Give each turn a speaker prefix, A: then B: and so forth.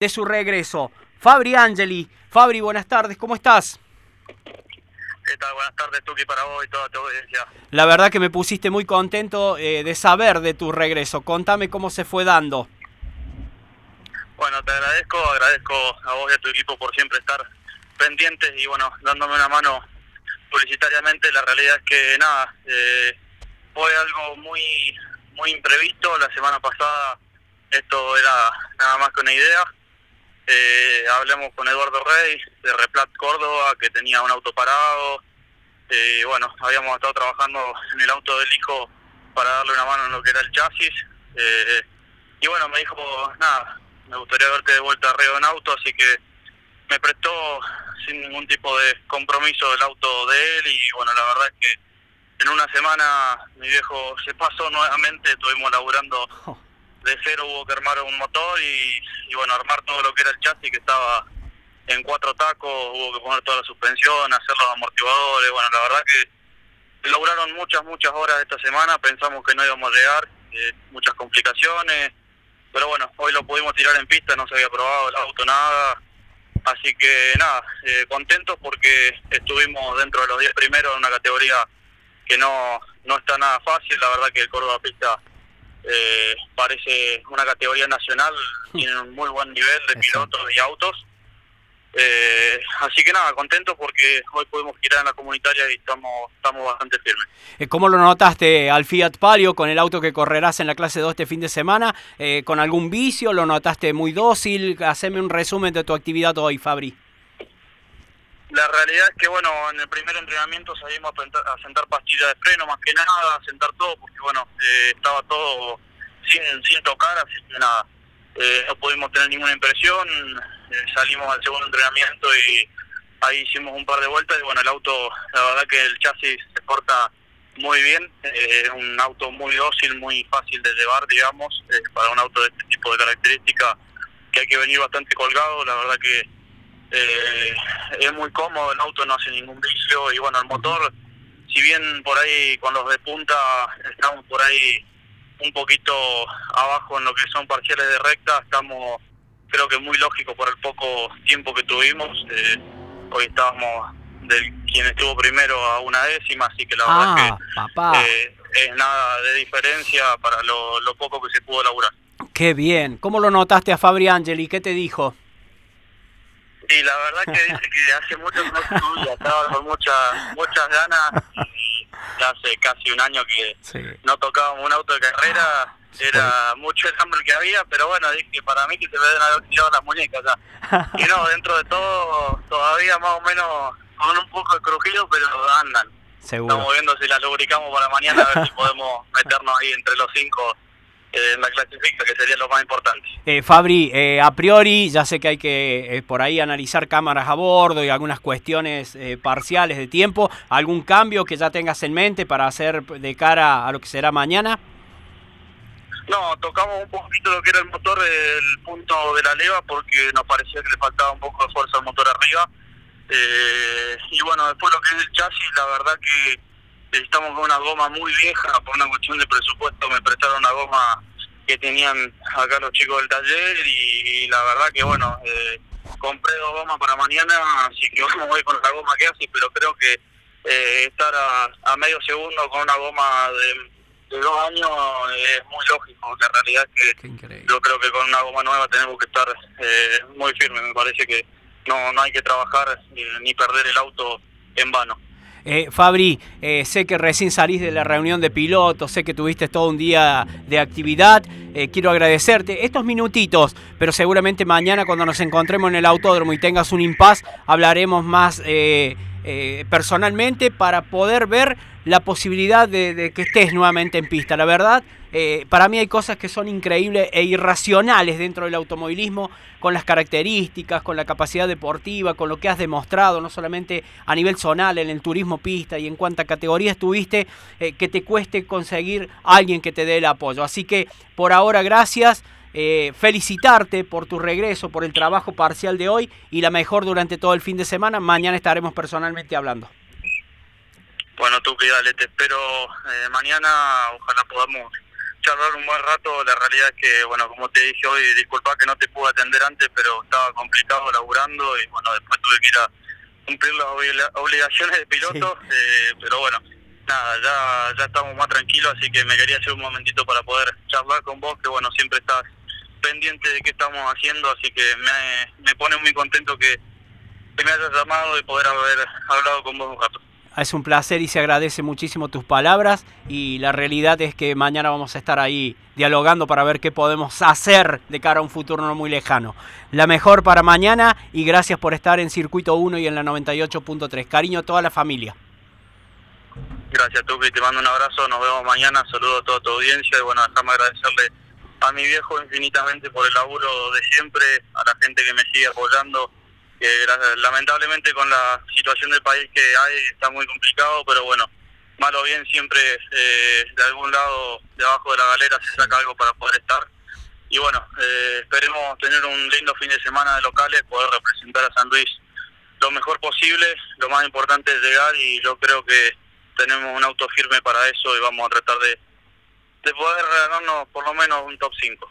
A: de su regreso. Fabri Angeli. Fabri, buenas tardes, ¿cómo estás?
B: ¿Qué tal? Buenas tardes, Tuki, para vos y toda tu audiencia.
A: La verdad que me pusiste muy contento eh, de saber de tu regreso. Contame cómo se fue dando.
B: Bueno, te agradezco, agradezco a vos y a tu equipo por siempre estar pendientes y bueno, dándome una mano publicitariamente. La realidad es que nada, eh, fue algo muy, muy imprevisto. La semana pasada esto era nada más que una idea eh, hablamos con Eduardo Rey de Replat Córdoba, que tenía un auto parado. Eh, bueno, habíamos estado trabajando en el auto del hijo para darle una mano en lo que era el chasis. Eh, y bueno, me dijo, nada, me gustaría verte de vuelta a Río en auto, así que me prestó sin ningún tipo de compromiso el auto de él y bueno, la verdad es que en una semana mi viejo se pasó nuevamente, estuvimos laburando oh de cero hubo que armar un motor y, bueno, armar todo lo que era el chasis que estaba en cuatro tacos, hubo que poner toda la suspensión, hacer los amortiguadores, bueno, la verdad que lograron muchas, muchas horas esta semana, pensamos que no íbamos a llegar, eh, muchas complicaciones, pero bueno, hoy lo pudimos tirar en pista, no se había probado el auto, nada, así que nada, eh, contentos porque estuvimos dentro de los 10 primeros en una categoría que no, no está nada fácil, la verdad que el Córdoba Pista eh, parece una categoría nacional, tiene un muy buen nivel de pilotos y autos. Eh, así que nada, contento porque hoy podemos girar en la comunitaria y estamos, estamos bastante firmes.
A: Eh, ¿Cómo lo notaste al Fiat Palio con el auto que correrás en la clase 2 este fin de semana? Eh, ¿Con algún vicio? ¿Lo notaste muy dócil? Haceme un resumen de tu actividad hoy, Fabri.
B: La realidad es que, bueno, en el primer entrenamiento salimos a, sentar pastillas de freno, más que nada, a sentar todo, porque, bueno, eh, estaba todo sin, sin tocar, así que nada, eh, no pudimos tener ninguna impresión. Eh, salimos al segundo entrenamiento y ahí hicimos un par de vueltas. Y, bueno, el auto, la verdad que el chasis se porta muy bien, es un auto muy dócil, muy fácil de llevar, digamos, para un auto de este tipo de características, que hay que venir bastante colgado, la verdad que eh, es muy cómodo, el auto no hace ningún vicio y bueno, el motor, si bien por ahí con los de punta estamos por ahí un poquito abajo en lo que son parciales de recta, estamos creo que muy lógico por el poco tiempo que tuvimos. Eh, hoy estábamos del quien estuvo primero a una décima, así que la verdad
A: ah,
B: que eh, es nada de diferencia para lo, lo poco que se pudo laburar.
A: Qué bien. ¿Cómo lo notaste a Fabri Angeli? ¿Qué te dijo?
B: Sí, la verdad que dice que hace mucho que no estudia, estaba con muchas muchas ganas y hace casi un año que no tocábamos un auto de carrera, era mucho el hambre que había, pero bueno, dije para mí que se me deben haber tirado las muñecas ya. Y no, dentro de todo, todavía más o menos con un poco de crujido, pero andan. Estamos viendo si la lubricamos para mañana, a ver si podemos meternos ahí entre los cinco en la clasifica, que sería lo más importante.
A: Eh, Fabri, eh, a priori, ya sé que hay que eh, por ahí analizar cámaras a bordo y algunas cuestiones parciales de tiempo. ¿Algún cambio que ya tengas en mente para hacer de cara a lo que será mañana?
B: No, tocamos un poquito lo que era el motor, el punto de la leva, porque nos parecía que le faltaba un poco de fuerza al motor arriba. y bueno, después lo que es el chasis, la verdad que estamos con una goma muy vieja, por una cuestión de presupuesto me prestaron una goma que tenían acá los chicos del taller y, la verdad que bueno, eh, compré dos gomas para mañana, así que vamos ver con la goma que hace, pero creo que eh, estar a, medio segundo con una goma de, dos años es muy lógico, la realidad es que yo creo que con una goma nueva tenemos que estar eh, muy firmes, me parece que no, no hay que trabajar ni perder el auto en vano.
A: Eh, Fabri, eh, sé que recién salís de la reunión de pilotos, sé que tuviste todo un día de actividad. Eh, quiero agradecerte estos minutitos, pero seguramente mañana cuando nos encontremos en el autódromo y tengas un impas, hablaremos más personalmente para poder ver la posibilidad de, que estés nuevamente en pista. La verdad, eh, para mí hay cosas que son increíbles e irracionales dentro del automovilismo, con las características, con la capacidad deportiva, con lo que has demostrado, no solamente a nivel zonal, en el turismo pista y en cuánta categoría estuviste, eh, que te cueste conseguir alguien que te dé el apoyo. Así que por ahora, gracias. Eh, felicitarte por tu regreso, por el trabajo parcial de hoy y la mejor durante todo el fin de semana. Mañana estaremos personalmente hablando.
B: Bueno, tú que dale, te espero eh, mañana, ojalá podamos charlar un buen rato. La realidad es que, bueno, como te dije hoy, disculpa que no te pude atender antes, pero estaba complicado laburando y, bueno, después tuve que ir a cumplir las obligaciones de piloto. Eh, pero bueno, nada, ya, ya estamos más tranquilos, así que me quería hacer un momentito para poder charlar con vos, que, bueno, siempre estás pendiente de qué estamos haciendo, así que me, me pone muy contento que, que me hayas llamado y poder haber hablado con vos un rato.
A: Es un placer y se agradece muchísimo tus palabras y la realidad es que mañana vamos a estar ahí dialogando para ver qué podemos hacer de cara a un futuro no muy lejano. La mejor para mañana y gracias por estar en Circuito 1 y en la 98.3. Cariño a toda la familia.
B: Gracias, Tupi. Te mando un abrazo. Nos vemos mañana. Saludo a toda tu audiencia y bueno, déjame agradecerle a mi viejo infinitamente por el laburo de siempre, a la gente que me sigue apoyando que lamentablemente con la situación del país que hay está muy complicado, pero bueno, mal o bien siempre eh, de algún lado debajo de la galera se saca algo para poder estar. Y bueno, eh, esperemos tener un lindo fin de semana de locales, poder representar a San Luis lo mejor posible. Lo más importante es llegar y yo creo que tenemos un auto firme para eso y vamos a tratar de, de poder ganarnos por lo menos un top 5.